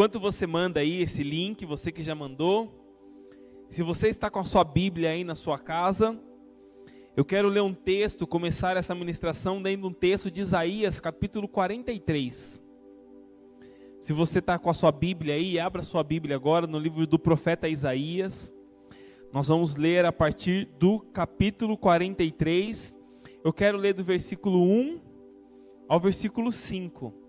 Enquanto você manda aí esse link, você que já mandou, se você está com a sua Bíblia aí na sua casa, eu quero ler um texto, começar essa ministração lendo um texto de Isaías, capítulo 43. Se você está com a sua Bíblia aí, abra sua Bíblia agora no livro do profeta Isaías. Nós vamos ler a partir do capítulo 43. Eu quero ler do versículo 1 ao versículo 5.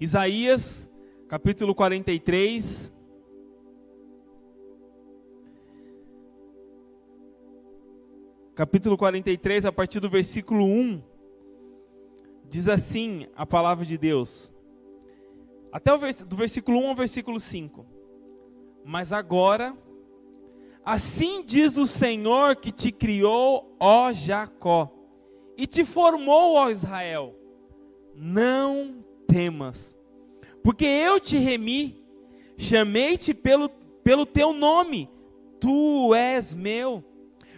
Isaías, capítulo 43. Capítulo 43, a partir do versículo 1. Diz assim a palavra de Deus. Até o vers do versículo 1 ao versículo 5. Mas agora, assim diz o Senhor que te criou, ó Jacó, e te formou, ó Israel. Não temas, porque eu te remi, chamei-te pelo, pelo teu nome, tu és meu.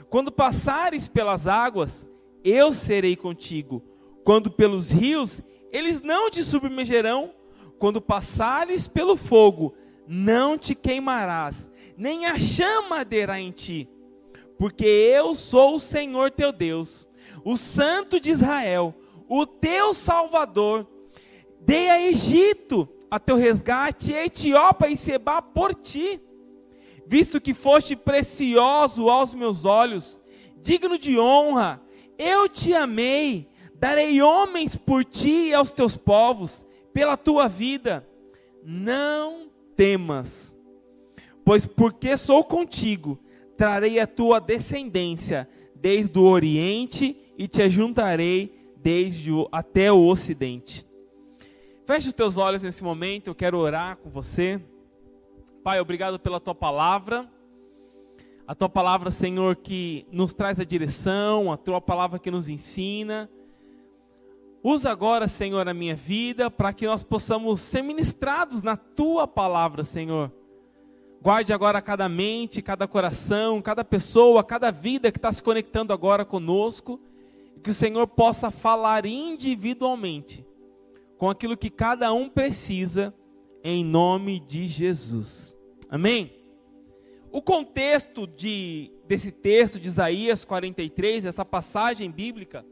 Quando passares pelas águas, eu serei contigo. Quando pelos rios, eles não te submergerão. Quando passares pelo fogo, não te queimarás, nem a chama arderá em ti. Porque eu sou o Senhor teu Deus, o Santo de Israel, o teu Salvador Dei a Egito a teu resgate, e Etiópia e Seba por ti, visto que foste precioso aos meus olhos, digno de honra, eu te amei, darei homens por ti e aos teus povos, pela tua vida. Não temas, pois porque sou contigo, trarei a tua descendência desde o oriente e te ajuntarei desde o, até o ocidente. Feche os teus olhos nesse momento, eu quero orar com você. Pai, obrigado pela tua palavra. A tua palavra, Senhor, que nos traz a direção, a tua palavra que nos ensina. Usa agora, Senhor, a minha vida para que nós possamos ser ministrados na tua palavra, Senhor. Guarde agora cada mente, cada coração, cada pessoa, cada vida que está se conectando agora conosco. E que o Senhor possa falar individualmente com aquilo que cada um precisa, em nome de Jesus. Amém? O contexto de, desse texto de Isaías 43, essa passagem bíblica,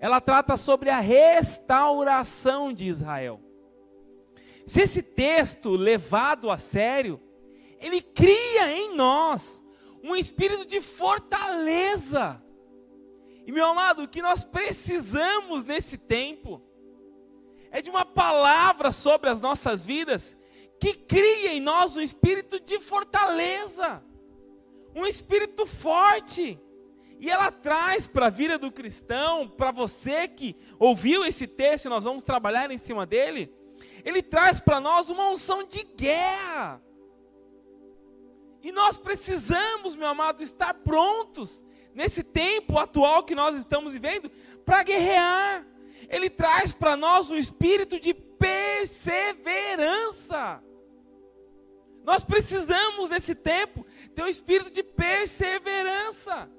ela trata sobre a restauração de Israel. Se esse texto levado a sério, ele cria em nós um espírito de fortaleza. E meu amado, o que nós precisamos nesse tempo é de uma palavra sobre as nossas vidas que cria em nós um espírito de fortaleza, um espírito forte. E ela traz para a vida do cristão, para você que ouviu esse texto, nós vamos trabalhar em cima dele. Ele traz para nós uma unção de guerra. E nós precisamos, meu amado, estar prontos nesse tempo atual que nós estamos vivendo para guerrear ele traz para nós um espírito de perseverança. Nós precisamos nesse tempo ter um espírito de perseverança.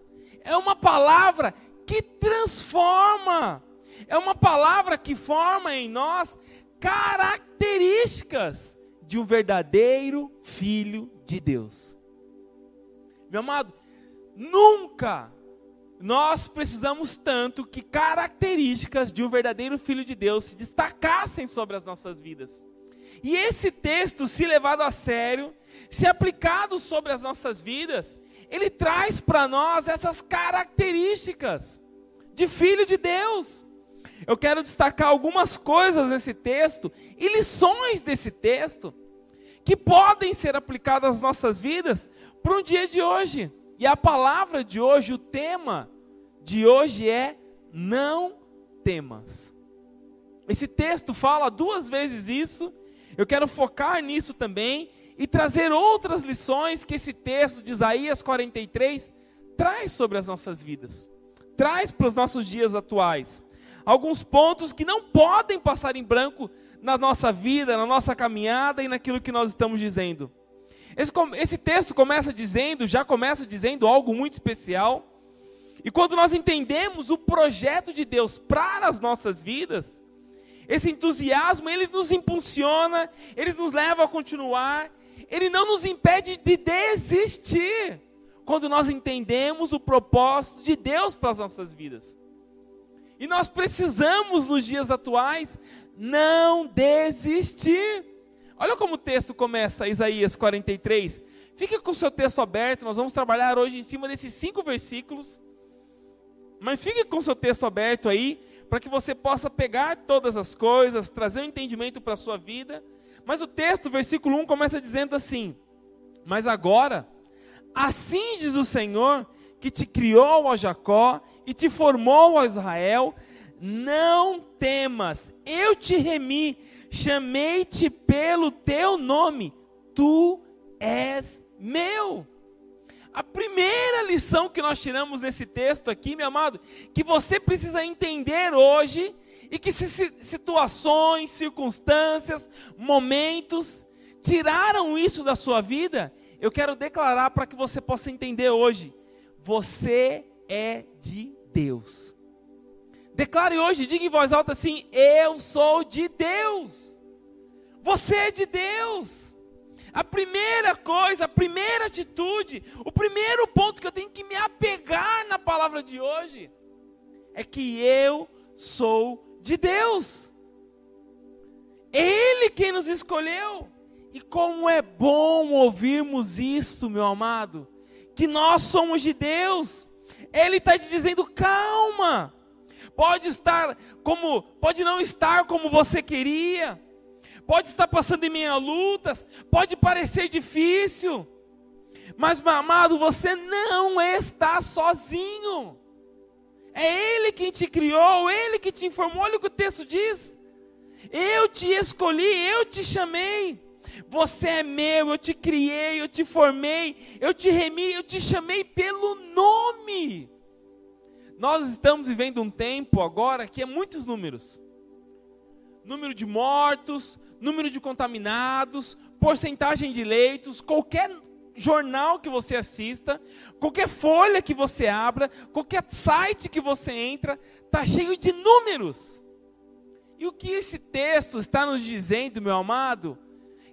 É uma palavra que transforma. É uma palavra que forma em nós características de um verdadeiro filho de Deus. Meu amado, nunca nós precisamos tanto que características de um verdadeiro filho de Deus se destacassem sobre as nossas vidas. E esse texto, se levado a sério, se aplicado sobre as nossas vidas, ele traz para nós essas características de filho de Deus. Eu quero destacar algumas coisas nesse texto e lições desse texto que podem ser aplicadas às nossas vidas para o dia de hoje. E a palavra de hoje, o tema de hoje é não temas. Esse texto fala duas vezes isso. Eu quero focar nisso também e trazer outras lições que esse texto de Isaías 43 traz sobre as nossas vidas, traz para os nossos dias atuais. Alguns pontos que não podem passar em branco na nossa vida, na nossa caminhada e naquilo que nós estamos dizendo. Esse, esse texto começa dizendo, já começa dizendo algo muito especial. E quando nós entendemos o projeto de Deus para as nossas vidas, esse entusiasmo, ele nos impulsiona, ele nos leva a continuar, ele não nos impede de desistir, quando nós entendemos o propósito de Deus para as nossas vidas. E nós precisamos, nos dias atuais, não desistir. Olha como o texto começa, Isaías 43. Fique com o seu texto aberto, nós vamos trabalhar hoje em cima desses cinco versículos. Mas fique com seu texto aberto aí, para que você possa pegar todas as coisas, trazer um entendimento para a sua vida. Mas o texto, versículo 1, começa dizendo assim: Mas agora, assim diz o Senhor, que te criou, ó Jacó, e te formou, ó Israel, não temas, eu te remi, chamei-te pelo teu nome, tu és meu. A primeira lição que nós tiramos nesse texto aqui, meu amado, que você precisa entender hoje, e que situações, circunstâncias, momentos tiraram isso da sua vida, eu quero declarar para que você possa entender hoje: você é de Deus. Declare hoje, diga em voz alta assim: Eu sou de Deus. Você é de Deus. A primeira coisa, a primeira atitude, o primeiro ponto que eu tenho que me apegar na palavra de hoje é que eu sou de Deus. É Ele quem nos escolheu. E como é bom ouvirmos isso, meu amado, que nós somos de Deus. Ele está te dizendo: calma. Pode estar como, pode não estar como você queria pode estar passando em a lutas, pode parecer difícil, mas, meu amado, você não está sozinho. É Ele quem te criou, Ele que te informou. Olha o que o texto diz. Eu te escolhi, eu te chamei. Você é meu, eu te criei, eu te formei, eu te remi, eu te chamei pelo nome. Nós estamos vivendo um tempo agora que é muitos números número de mortos, número de contaminados, porcentagem de leitos, qualquer jornal que você assista, qualquer folha que você abra, qualquer site que você entra, está cheio de números. E o que esse texto está nos dizendo, meu amado?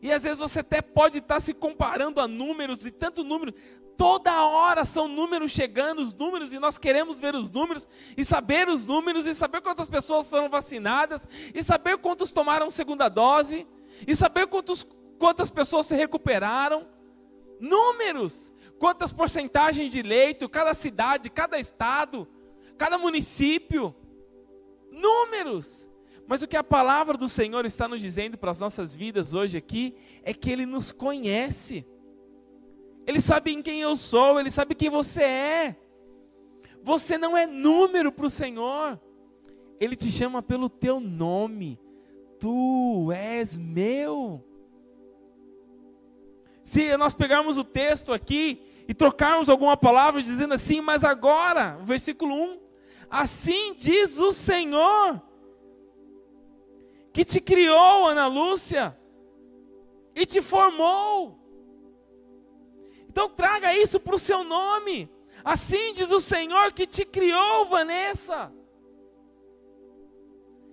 E às vezes você até pode estar se comparando a números, e tanto número, toda hora são números chegando, os números, e nós queremos ver os números, e saber os números, e saber quantas pessoas foram vacinadas, e saber quantos tomaram segunda dose, e saber quantos, quantas pessoas se recuperaram. Números! Quantas porcentagens de leito, cada cidade, cada estado, cada município. Números! Mas o que a palavra do Senhor está nos dizendo para as nossas vidas hoje aqui é que Ele nos conhece. Ele sabe em quem eu sou, Ele sabe quem você é. Você não é número para o Senhor. Ele te chama pelo teu nome. Tu és meu. Se nós pegarmos o texto aqui e trocarmos alguma palavra dizendo assim, mas agora, versículo 1, assim diz o Senhor, que te criou, Ana Lúcia, e te formou. Então traga isso para o seu nome. Assim diz o Senhor que te criou, Vanessa.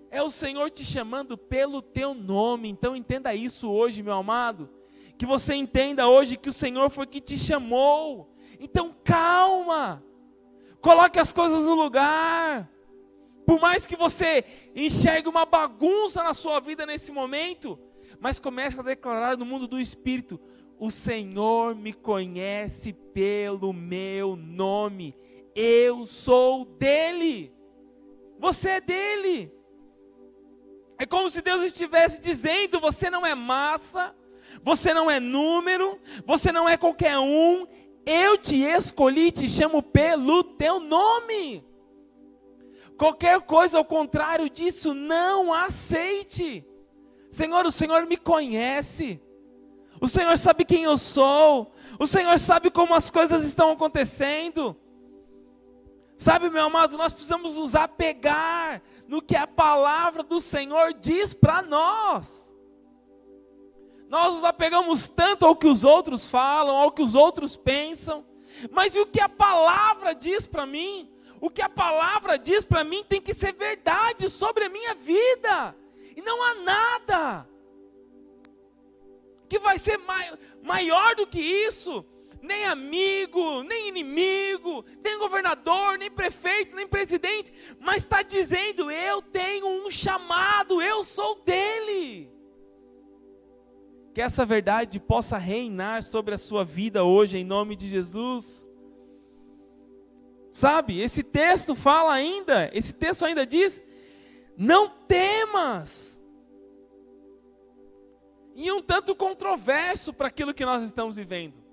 É o Senhor te chamando pelo teu nome. Então entenda isso hoje, meu amado. Que você entenda hoje que o Senhor foi que te chamou. Então calma. Coloque as coisas no lugar. Por mais que você enxergue uma bagunça na sua vida nesse momento, mas comece a declarar no mundo do espírito: o Senhor me conhece pelo meu nome. Eu sou dele. Você é dele. É como se Deus estivesse dizendo: você não é massa, você não é número, você não é qualquer um. Eu te escolhi te chamo pelo teu nome. Qualquer coisa ao contrário disso, não aceite. Senhor, o Senhor me conhece. O Senhor sabe quem eu sou. O Senhor sabe como as coisas estão acontecendo. Sabe, meu amado, nós precisamos nos apegar no que a palavra do Senhor diz para nós. Nós nos apegamos tanto ao que os outros falam, ao que os outros pensam, mas e o que a palavra diz para mim? O que a palavra diz para mim tem que ser verdade sobre a minha vida. E não há nada que vai ser mai, maior do que isso. Nem amigo, nem inimigo, nem governador, nem prefeito, nem presidente, mas está dizendo: eu tenho um chamado, eu sou dele. Que essa verdade possa reinar sobre a sua vida hoje, em nome de Jesus. Sabe, esse texto fala ainda, esse texto ainda diz: não temas. E um tanto controverso para aquilo que nós estamos vivendo.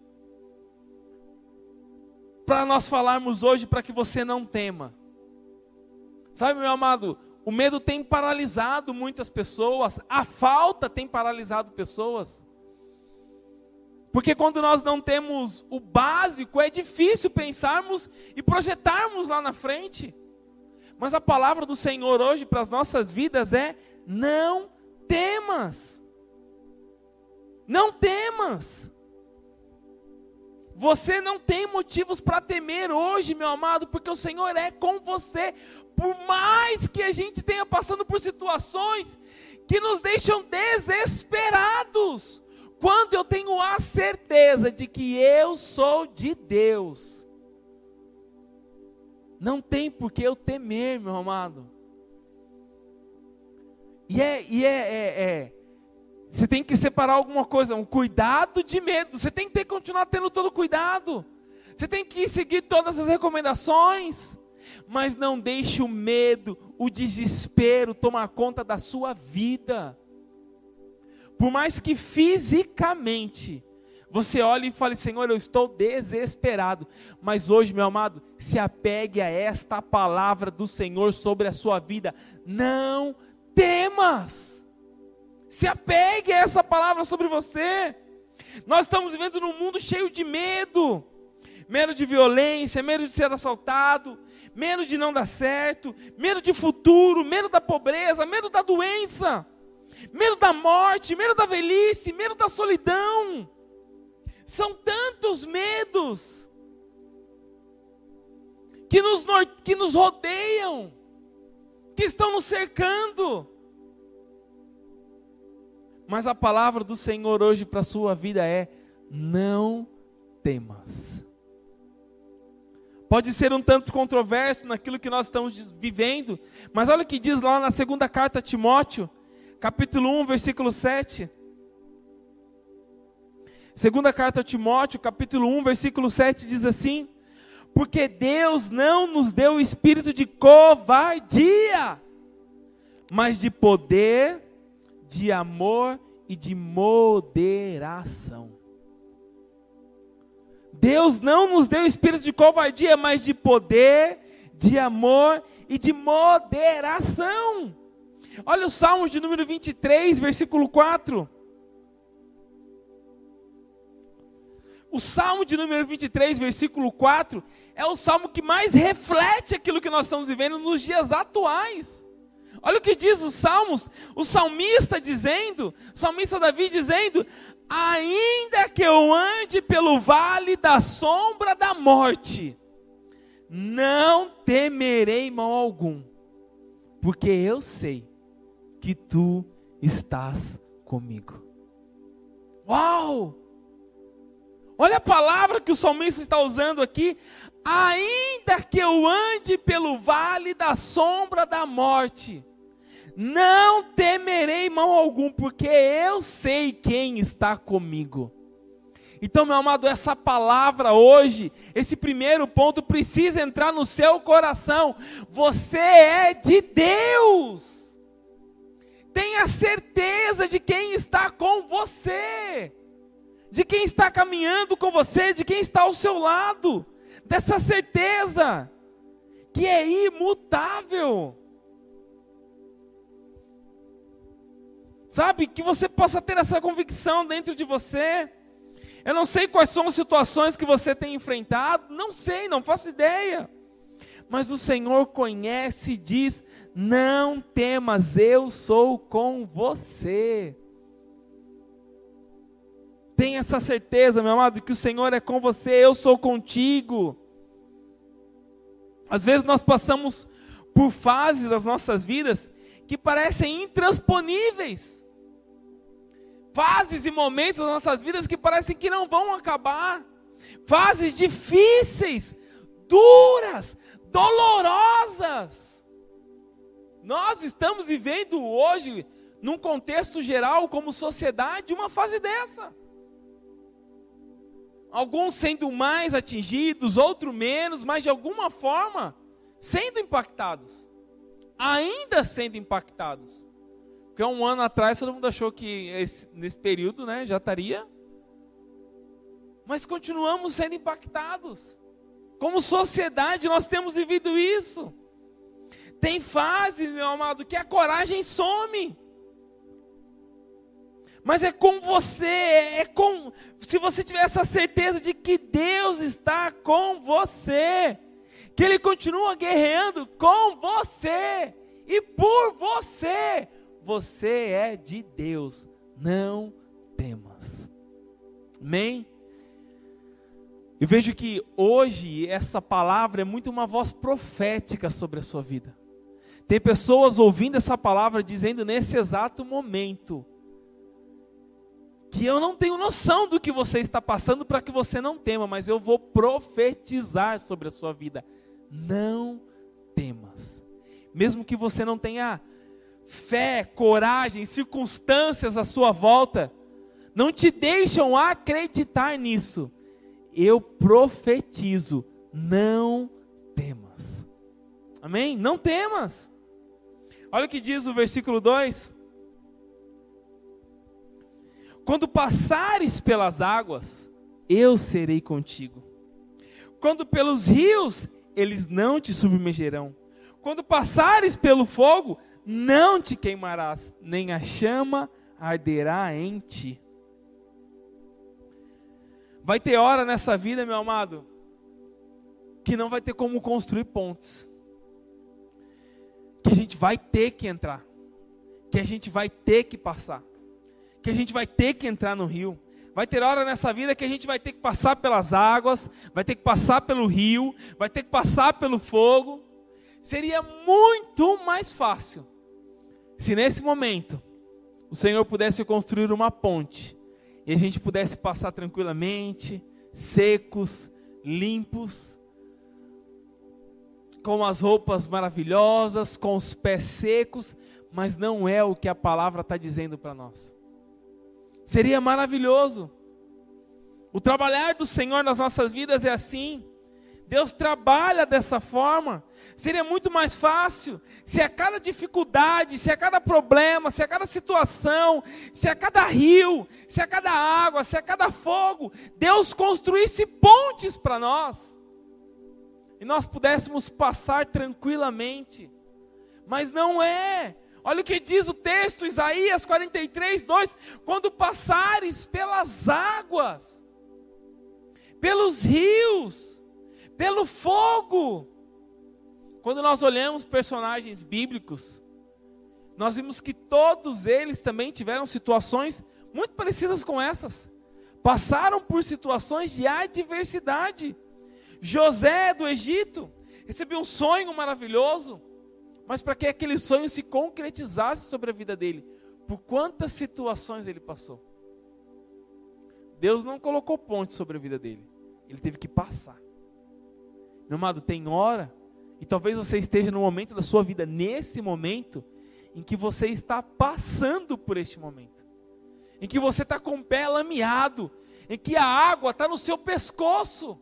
Para nós falarmos hoje para que você não tema. Sabe, meu amado, o medo tem paralisado muitas pessoas, a falta tem paralisado pessoas. Porque quando nós não temos o básico, é difícil pensarmos e projetarmos lá na frente. Mas a palavra do Senhor hoje para as nossas vidas é: não temas. Não temas. Você não tem motivos para temer hoje, meu amado, porque o Senhor é com você. Por mais que a gente tenha passando por situações que nos deixam desesperados, quando eu tenho a certeza de que eu sou de Deus, não tem por que eu temer, meu amado. E é, e é, é, é você tem que separar alguma coisa, um cuidado de medo. Você tem que ter, continuar tendo todo cuidado. Você tem que seguir todas as recomendações. Mas não deixe o medo, o desespero tomar conta da sua vida. Por mais que fisicamente você olhe e fale, Senhor, eu estou desesperado. Mas hoje, meu amado, se apegue a esta palavra do Senhor sobre a sua vida. Não temas. Se apegue a essa palavra sobre você. Nós estamos vivendo num mundo cheio de medo. Medo de violência, medo de ser assaltado, medo de não dar certo, medo de futuro, medo da pobreza, medo da doença, medo da morte, medo da velhice, medo da solidão. São tantos medos que nos, que nos rodeiam, que estão nos cercando. Mas a palavra do Senhor hoje para a sua vida é: não temas. Pode ser um tanto controverso naquilo que nós estamos vivendo, mas olha o que diz lá na segunda carta a Timóteo, capítulo 1, versículo 7. Segunda carta a Timóteo, capítulo 1, versículo 7 diz assim: Porque Deus não nos deu o espírito de covardia, mas de poder, de amor e de moderação. Deus não nos deu espírito de covardia, mas de poder, de amor e de moderação. Olha o Salmo de número 23, versículo 4. O Salmo de número 23, versículo 4, é o salmo que mais reflete aquilo que nós estamos vivendo nos dias atuais. Olha o que diz os salmos, o salmista dizendo, o salmista Davi dizendo: Ainda que eu ande pelo vale da sombra da morte, não temerei mal algum, porque eu sei que tu estás comigo. Uau! Olha a palavra que o salmista está usando aqui. Ainda que eu ande pelo vale da sombra da morte, não temerei mal algum, porque eu sei quem está comigo. Então, meu amado, essa palavra hoje, esse primeiro ponto precisa entrar no seu coração. Você é de Deus. Tenha certeza de quem está com você, de quem está caminhando com você, de quem está ao seu lado. Dessa certeza que é imutável. Sabe? Que você possa ter essa convicção dentro de você. Eu não sei quais são as situações que você tem enfrentado, não sei, não faço ideia. Mas o Senhor conhece e diz: Não temas, eu sou com você. Tenha essa certeza, meu amado, que o Senhor é com você, eu sou contigo. Às vezes nós passamos por fases das nossas vidas que parecem intransponíveis. Fases e momentos das nossas vidas que parecem que não vão acabar. Fases difíceis, duras, dolorosas. Nós estamos vivendo hoje, num contexto geral, como sociedade, uma fase dessa. Alguns sendo mais atingidos, outros menos, mas de alguma forma sendo impactados. Ainda sendo impactados. Porque um ano atrás todo mundo achou que esse, nesse período né, já estaria. Mas continuamos sendo impactados. Como sociedade, nós temos vivido isso. Tem fase, meu amado, que a coragem some. Mas é com você, é com. Se você tiver essa certeza de que Deus está com você, que Ele continua guerreando com você e por você, você é de Deus. Não temas. Amém? Eu vejo que hoje essa palavra é muito uma voz profética sobre a sua vida. Tem pessoas ouvindo essa palavra dizendo nesse exato momento que eu não tenho noção do que você está passando para que você não tema, mas eu vou profetizar sobre a sua vida. Não temas. Mesmo que você não tenha fé, coragem, circunstâncias à sua volta, não te deixam acreditar nisso eu profetizo, não temas. Amém? Não temas. Olha o que diz o versículo 2: Quando passares pelas águas, eu serei contigo. Quando pelos rios, eles não te submergerão. Quando passares pelo fogo, não te queimarás, nem a chama arderá em ti. Vai ter hora nessa vida, meu amado, que não vai ter como construir pontes. Que a gente vai ter que entrar. Que a gente vai ter que passar. Que a gente vai ter que entrar no rio. Vai ter hora nessa vida que a gente vai ter que passar pelas águas, vai ter que passar pelo rio, vai ter que passar pelo fogo. Seria muito mais fácil se nesse momento o Senhor pudesse construir uma ponte e a gente pudesse passar tranquilamente, secos, limpos, com as roupas maravilhosas, com os pés secos, mas não é o que a palavra está dizendo para nós. Seria maravilhoso. O trabalhar do Senhor nas nossas vidas é assim. Deus trabalha dessa forma. Seria muito mais fácil se a cada dificuldade, se a cada problema, se a cada situação, se a cada rio, se a cada água, se a cada fogo, Deus construísse pontes para nós. E nós pudéssemos passar tranquilamente. Mas não é. Olha o que diz o texto, Isaías 43, 2: Quando passares pelas águas, pelos rios, pelo fogo. Quando nós olhamos personagens bíblicos, nós vimos que todos eles também tiveram situações muito parecidas com essas. Passaram por situações de adversidade. José do Egito recebeu um sonho maravilhoso, mas para que aquele sonho se concretizasse sobre a vida dele, por quantas situações ele passou? Deus não colocou ponte sobre a vida dele, ele teve que passar. Meu amado, tem hora, e talvez você esteja no momento da sua vida, nesse momento, em que você está passando por este momento, em que você está com o pé lameado, em que a água está no seu pescoço.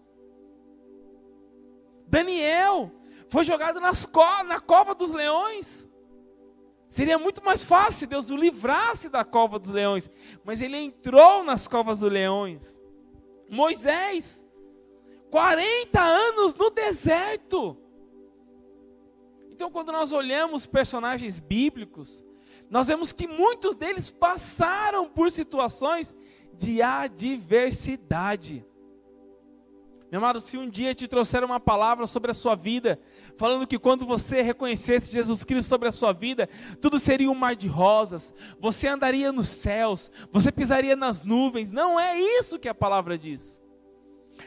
Daniel foi jogado nas co na cova dos leões. Seria muito mais fácil Deus o livrasse da cova dos leões, mas ele entrou nas covas dos leões. Moisés 40 anos no deserto. Então, quando nós olhamos personagens bíblicos, nós vemos que muitos deles passaram por situações de adversidade. Meu amado, se um dia te trouxer uma palavra sobre a sua vida, falando que quando você reconhecesse Jesus Cristo sobre a sua vida, tudo seria um mar de rosas, você andaria nos céus, você pisaria nas nuvens, não é isso que a palavra diz.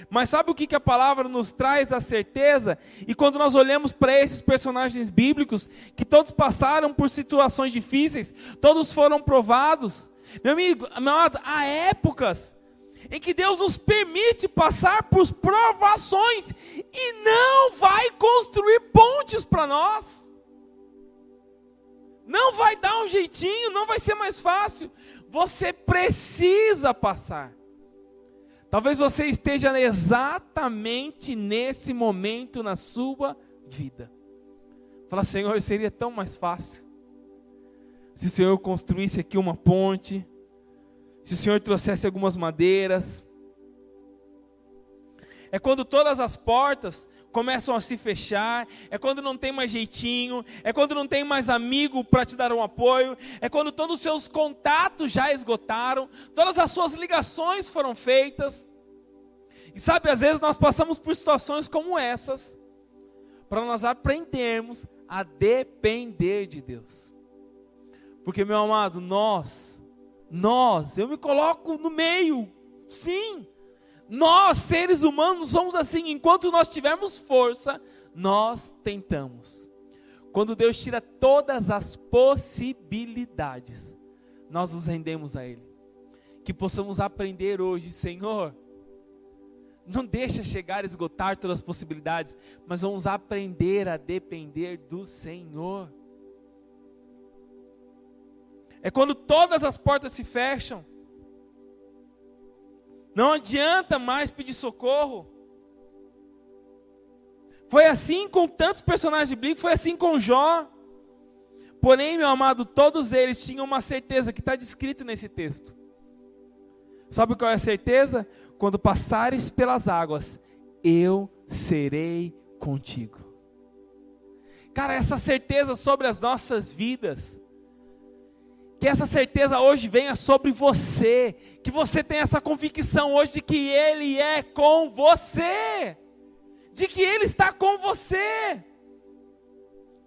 Mas sabe o que, que a palavra nos traz a certeza? E quando nós olhamos para esses personagens bíblicos, que todos passaram por situações difíceis, todos foram provados. Meu amigo, amado, há épocas em que Deus nos permite passar por provações e não vai construir pontes para nós. Não vai dar um jeitinho, não vai ser mais fácil. Você precisa passar. Talvez você esteja exatamente nesse momento na sua vida. Fala, Senhor, seria tão mais fácil se o Senhor construísse aqui uma ponte, se o Senhor trouxesse algumas madeiras. É quando todas as portas começam a se fechar, é quando não tem mais jeitinho, é quando não tem mais amigo para te dar um apoio, é quando todos os seus contatos já esgotaram, todas as suas ligações foram feitas. E sabe, às vezes nós passamos por situações como essas, para nós aprendermos a depender de Deus. Porque, meu amado, nós, nós, eu me coloco no meio, sim, nós, seres humanos, somos assim, enquanto nós tivermos força, nós tentamos. Quando Deus tira todas as possibilidades, nós nos rendemos a Ele. Que possamos aprender hoje, Senhor, não deixa chegar a esgotar todas as possibilidades, mas vamos aprender a depender do Senhor. É quando todas as portas se fecham, não adianta mais pedir socorro. Foi assim com tantos personagens bíblicos, foi assim com Jó. Porém, meu amado, todos eles tinham uma certeza que está descrito nesse texto. Sabe qual é a certeza? Quando passares pelas águas, eu serei contigo. Cara, essa certeza sobre as nossas vidas, que essa certeza hoje venha sobre você, que você tenha essa convicção hoje de que Ele é com você, de que Ele está com você.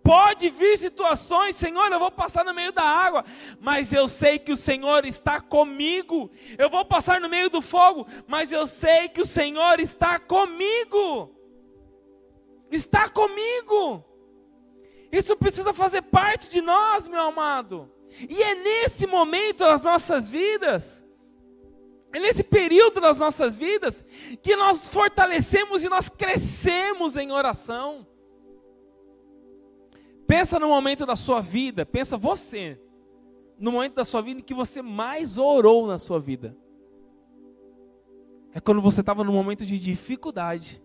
Pode vir situações, Senhor, eu vou passar no meio da água, mas eu sei que o Senhor está comigo. Eu vou passar no meio do fogo, mas eu sei que o Senhor está comigo. Está comigo. Isso precisa fazer parte de nós, meu amado. E é nesse momento das nossas vidas, é nesse período das nossas vidas, que nós fortalecemos e nós crescemos em oração. Pensa no momento da sua vida, pensa você, no momento da sua vida em que você mais orou na sua vida. É quando você estava no momento de dificuldade,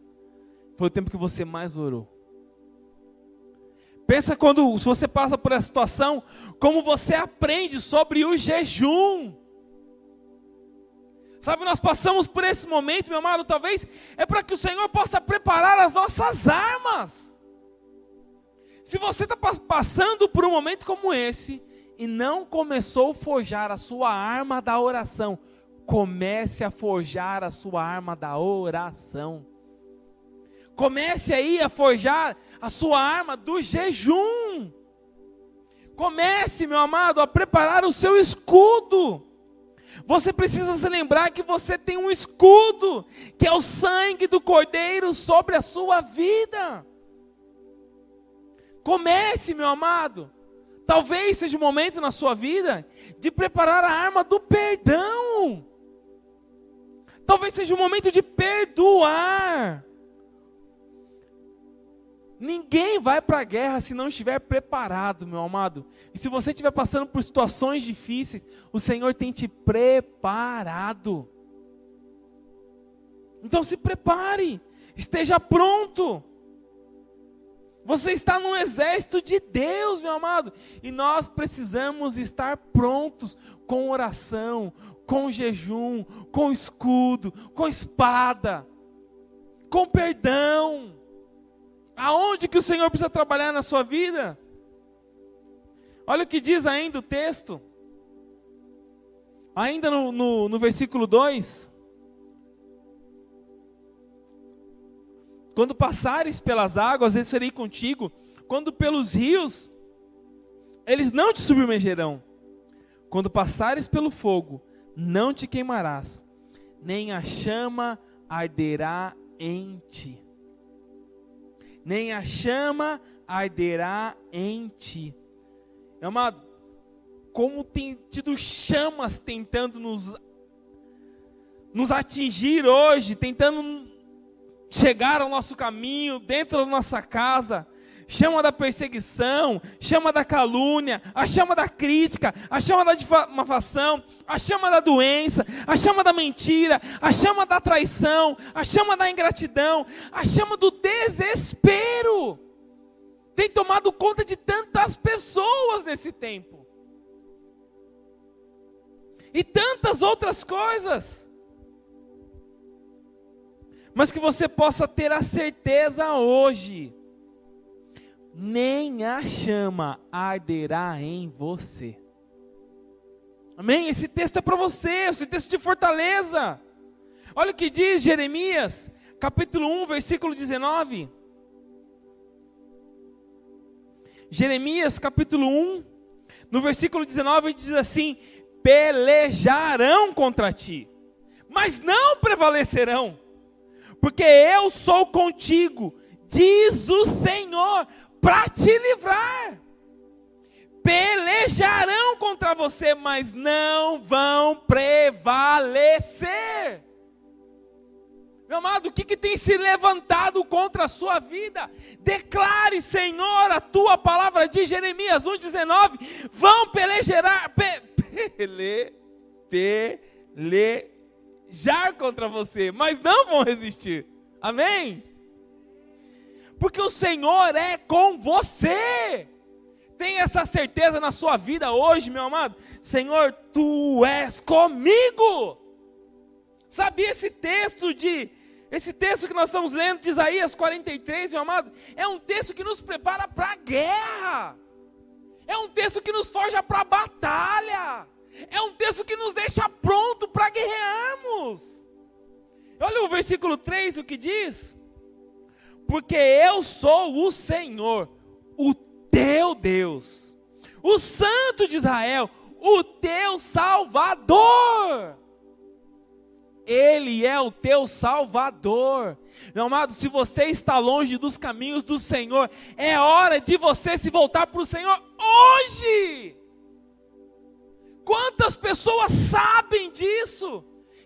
foi o tempo que você mais orou. Pensa quando se você passa por essa situação, como você aprende sobre o jejum. Sabe, nós passamos por esse momento, meu amado, talvez é para que o Senhor possa preparar as nossas armas. Se você está passando por um momento como esse e não começou a forjar a sua arma da oração, comece a forjar a sua arma da oração. Comece aí a forjar a sua arma do jejum. Comece, meu amado, a preparar o seu escudo. Você precisa se lembrar que você tem um escudo, que é o sangue do Cordeiro sobre a sua vida. Comece, meu amado. Talvez seja o momento na sua vida de preparar a arma do perdão. Talvez seja o momento de perdoar. Ninguém vai para a guerra se não estiver preparado, meu amado. E se você estiver passando por situações difíceis, o Senhor tem te preparado. Então se prepare, esteja pronto. Você está no exército de Deus, meu amado, e nós precisamos estar prontos com oração, com jejum, com escudo, com espada, com perdão. Aonde que o Senhor precisa trabalhar na sua vida? Olha o que diz ainda o texto. Ainda no, no, no versículo 2. Quando passares pelas águas, eu serei contigo. Quando pelos rios, eles não te submergerão. Quando passares pelo fogo, não te queimarás, nem a chama arderá em ti. Nem a chama arderá em ti. Amado, como tem tido chamas tentando nos, nos atingir hoje, tentando chegar ao nosso caminho, dentro da nossa casa, chama da perseguição, chama da calúnia, a chama da crítica, a chama da difamação, a chama da doença, a chama da mentira, a chama da traição, a chama da ingratidão, a chama do desespero. Tem tomado conta de tantas pessoas nesse tempo. E tantas outras coisas. Mas que você possa ter a certeza hoje nem a chama arderá em você. Amém? Esse texto é para você, esse texto de fortaleza. Olha o que diz Jeremias, capítulo 1, versículo 19. Jeremias, capítulo 1, no versículo 19, diz assim: Pelejarão contra ti, mas não prevalecerão, porque eu sou contigo, diz o Senhor para te livrar. Pelejarão contra você, mas não vão prevalecer. Meu amado, o que, que tem se levantado contra a sua vida? Declare, Senhor, a tua palavra de Jeremias 1,19: vão pelejar, pe, pele, pelejar contra você, mas não vão resistir. Amém? Porque o Senhor é com você. Tem essa certeza na sua vida hoje, meu amado? Senhor, tu és comigo. Sabia esse texto de esse texto que nós estamos lendo de Isaías 43, meu amado, é um texto que nos prepara para a guerra. É um texto que nos forja para a batalha. É um texto que nos deixa pronto para guerrearmos. Olha o versículo 3 o que diz: porque eu sou o Senhor, o teu Deus, o Santo de Israel, o teu Salvador. Ele é o teu Salvador. Meu amado, se você está longe dos caminhos do Senhor, é hora de você se voltar para o Senhor hoje. Quantas pessoas sabem disso?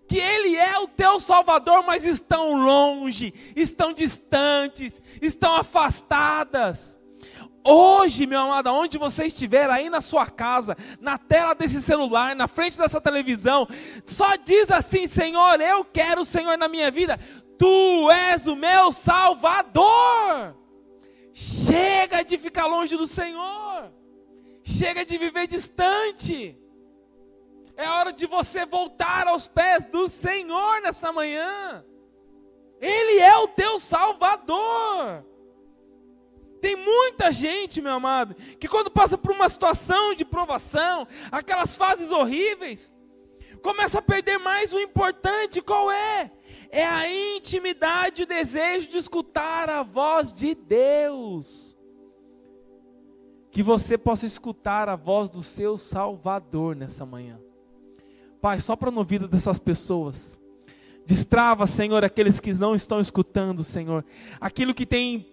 Que Ele é o teu Salvador, mas estão longe, estão distantes, estão afastadas. Hoje, meu amado, onde você estiver, aí na sua casa, na tela desse celular, na frente dessa televisão, só diz assim: Senhor, eu quero o Senhor na minha vida, Tu és o meu Salvador. Chega de ficar longe do Senhor, chega de viver distante. É hora de você voltar aos pés do Senhor nessa manhã. Ele é o teu Salvador. Tem muita gente, meu amado, que quando passa por uma situação de provação, aquelas fases horríveis, começa a perder mais o importante, qual é? É a intimidade, o desejo de escutar a voz de Deus. Que você possa escutar a voz do seu Salvador nessa manhã. Pai, sopra no ouvido dessas pessoas. Destrava, Senhor, aqueles que não estão escutando, Senhor. Aquilo que tem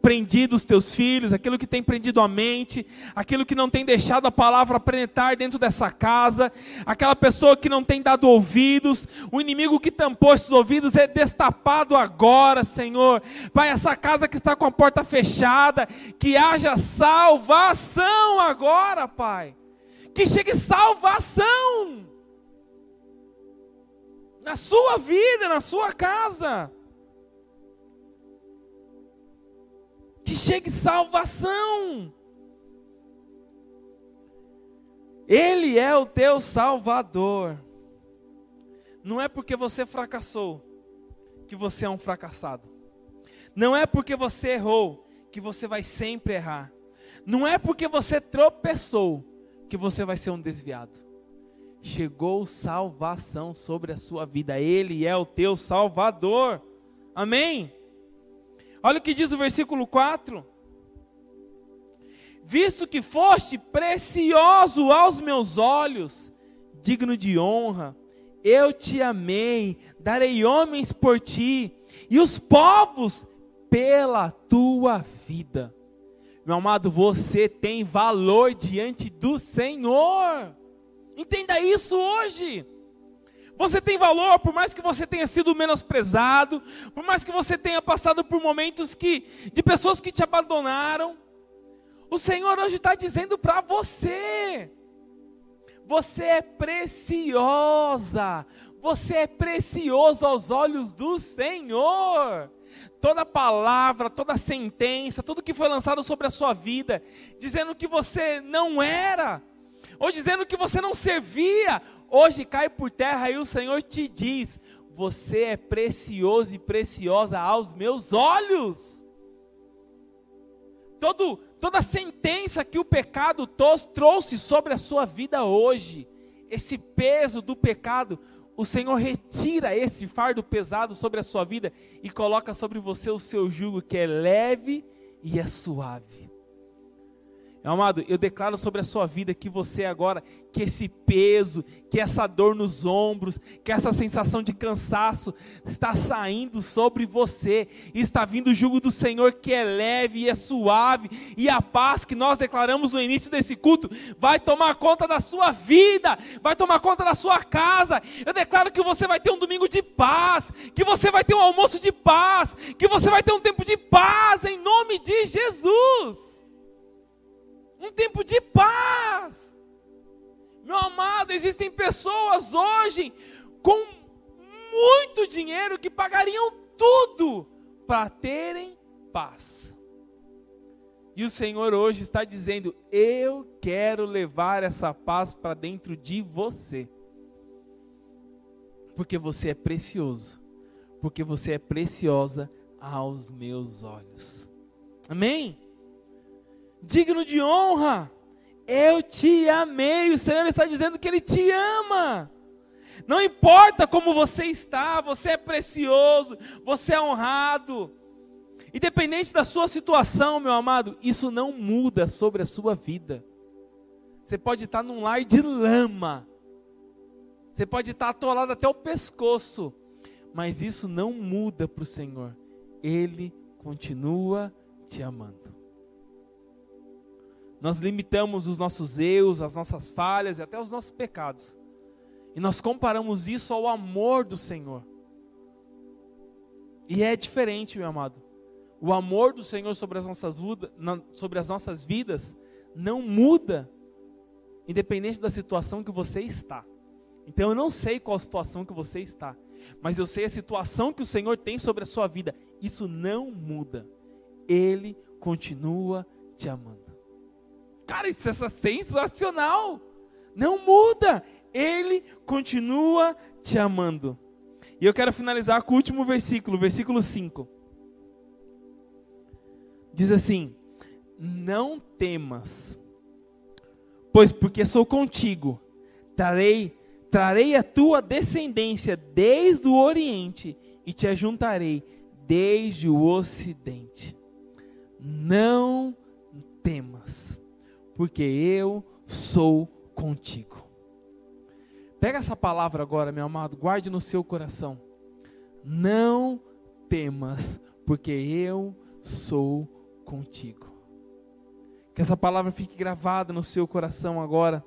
prendido os teus filhos, aquilo que tem prendido a mente, aquilo que não tem deixado a palavra penetrar dentro dessa casa, aquela pessoa que não tem dado ouvidos, o inimigo que tampou esses ouvidos é destapado agora, Senhor. Pai, essa casa que está com a porta fechada, que haja salvação agora, Pai. Que chegue salvação na sua vida, na sua casa. Que chegue salvação. Ele é o teu Salvador. Não é porque você fracassou que você é um fracassado. Não é porque você errou que você vai sempre errar. Não é porque você tropeçou que você vai ser um desviado chegou salvação sobre a sua vida. Ele é o teu Salvador. Amém? Olha o que diz o versículo 4. Visto que foste precioso aos meus olhos, digno de honra, Eu te amei, darei homens por ti, e os povos pela tua vida. Meu amado, você tem valor diante do Senhor. Entenda isso hoje. Você tem valor, por mais que você tenha sido menosprezado, por mais que você tenha passado por momentos que, de pessoas que te abandonaram. O Senhor hoje está dizendo para você: você é preciosa, você é precioso aos olhos do Senhor toda palavra, toda sentença, tudo que foi lançado sobre a sua vida, dizendo que você não era, ou dizendo que você não servia, hoje cai por terra e o Senhor te diz: você é precioso e preciosa aos meus olhos. Todo, toda sentença que o pecado trouxe sobre a sua vida hoje, esse peso do pecado, o Senhor retira esse fardo pesado sobre a sua vida e coloca sobre você o seu jugo que é leve e é suave. Meu amado, eu declaro sobre a sua vida que você agora, que esse peso, que essa dor nos ombros, que essa sensação de cansaço está saindo sobre você, está vindo o jugo do Senhor que é leve e é suave, e a paz que nós declaramos no início desse culto vai tomar conta da sua vida, vai tomar conta da sua casa. Eu declaro que você vai ter um domingo de paz, que você vai ter um almoço de paz, que você vai ter um tempo de paz em nome de Jesus um tempo de paz. Meu amado, existem pessoas hoje com muito dinheiro que pagariam tudo para terem paz. E o Senhor hoje está dizendo: Eu quero levar essa paz para dentro de você. Porque você é precioso. Porque você é preciosa aos meus olhos. Amém? Digno de honra. Eu te amei. O Senhor está dizendo que Ele te ama. Não importa como você está, você é precioso, você é honrado. Independente da sua situação, meu amado, isso não muda sobre a sua vida. Você pode estar num lar de lama, você pode estar atolado até o pescoço, mas isso não muda para o Senhor. Ele continua te amando. Nós limitamos os nossos erros, as nossas falhas e até os nossos pecados. E nós comparamos isso ao amor do Senhor. E é diferente, meu amado. O amor do Senhor sobre as nossas, sobre as nossas vidas não muda, independente da situação que você está. Então eu não sei qual situação que você está, mas eu sei a situação que o Senhor tem sobre a sua vida. Isso não muda. Ele continua te amando. Cara, isso é sensacional. Não muda. Ele continua te amando. E eu quero finalizar com o último versículo, versículo 5. Diz assim: Não temas, pois porque sou contigo, trarei, trarei a tua descendência desde o oriente e te ajuntarei desde o ocidente. Não temas porque eu sou contigo. Pega essa palavra agora, meu amado, guarde no seu coração. Não temas, porque eu sou contigo. Que essa palavra fique gravada no seu coração agora.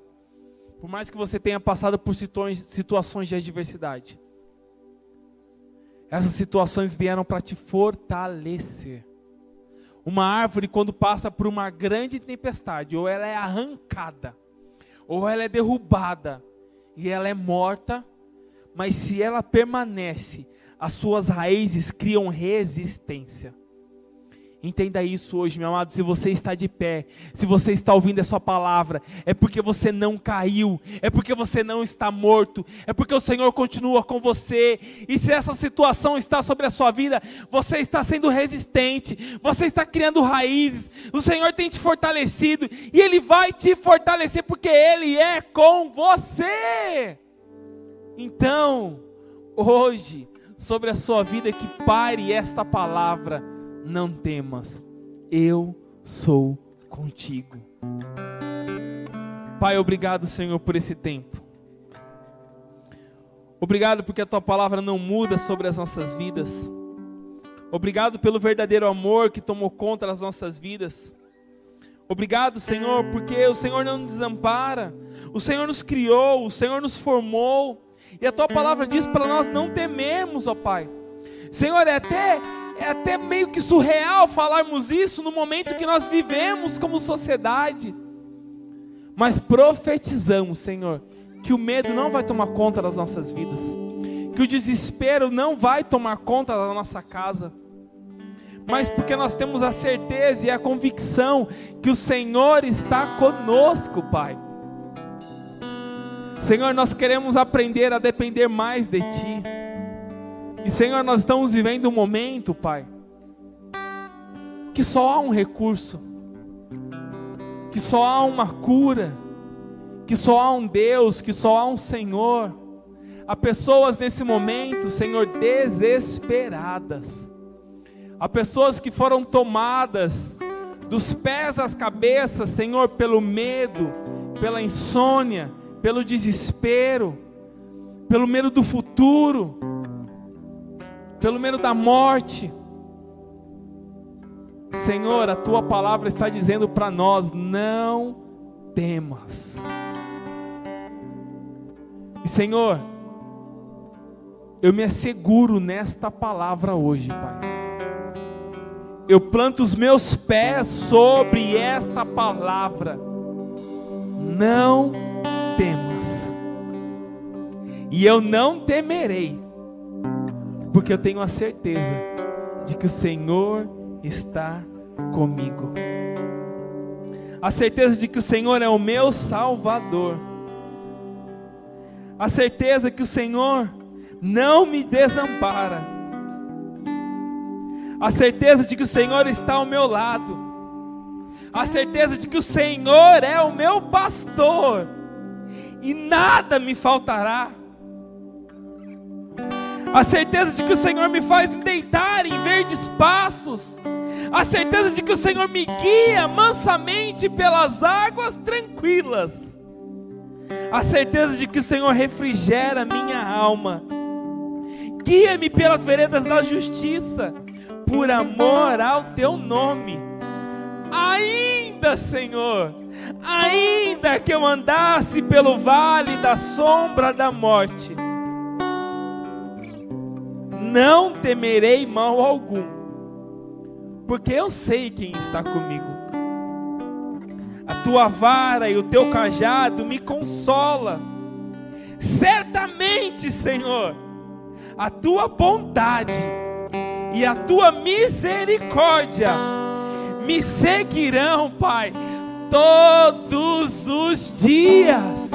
Por mais que você tenha passado por situações de adversidade, essas situações vieram para te fortalecer. Uma árvore, quando passa por uma grande tempestade, ou ela é arrancada, ou ela é derrubada, e ela é morta, mas se ela permanece, as suas raízes criam resistência. Entenda isso hoje, meu amado. Se você está de pé, se você está ouvindo essa palavra, é porque você não caiu, é porque você não está morto, é porque o Senhor continua com você. E se essa situação está sobre a sua vida, você está sendo resistente, você está criando raízes. O Senhor tem te fortalecido e Ele vai te fortalecer porque Ele é com você. Então, hoje, sobre a sua vida, que pare esta palavra não temas, eu sou contigo. Pai, obrigado, Senhor, por esse tempo. Obrigado porque a tua palavra não muda sobre as nossas vidas. Obrigado pelo verdadeiro amor que tomou conta das nossas vidas. Obrigado, Senhor, porque o Senhor não nos desampara. O Senhor nos criou, o Senhor nos formou. E a tua palavra diz para nós não tememos, ó Pai. Senhor, é até é até meio que surreal falarmos isso no momento que nós vivemos como sociedade. Mas profetizamos, Senhor, que o medo não vai tomar conta das nossas vidas, que o desespero não vai tomar conta da nossa casa, mas porque nós temos a certeza e a convicção que o Senhor está conosco, Pai. Senhor, nós queremos aprender a depender mais de Ti. E Senhor, nós estamos vivendo um momento, Pai, que só há um recurso, que só há uma cura, que só há um Deus, que só há um Senhor. Há pessoas nesse momento, Senhor, desesperadas. Há pessoas que foram tomadas dos pés às cabeças, Senhor, pelo medo, pela insônia, pelo desespero, pelo medo do futuro pelo medo da morte. Senhor, a tua palavra está dizendo para nós: não temas. E Senhor, eu me asseguro nesta palavra hoje, Pai. Eu planto os meus pés sobre esta palavra. Não temas. E eu não temerei porque eu tenho a certeza de que o Senhor está comigo. A certeza de que o Senhor é o meu Salvador. A certeza que o Senhor não me desampara. A certeza de que o Senhor está ao meu lado. A certeza de que o Senhor é o meu pastor. E nada me faltará a certeza de que o Senhor me faz me deitar em verdes passos, a certeza de que o Senhor me guia mansamente pelas águas tranquilas, a certeza de que o Senhor refrigera minha alma, guia-me pelas veredas da justiça, por amor ao teu nome. Ainda, Senhor, ainda que eu andasse pelo vale da sombra da morte, não temerei mal algum, porque eu sei quem está comigo. A tua vara e o teu cajado me consola. Certamente, Senhor, a tua bondade e a tua misericórdia me seguirão, Pai, todos os dias.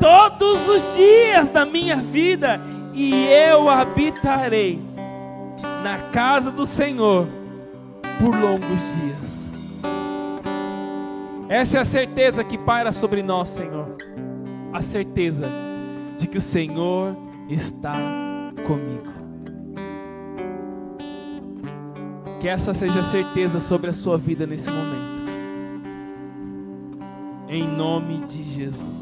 Todos os dias da minha vida e eu habitarei na casa do Senhor por longos dias. Essa é a certeza que paira sobre nós, Senhor. A certeza de que o Senhor está comigo. Que essa seja a certeza sobre a sua vida nesse momento. Em nome de Jesus.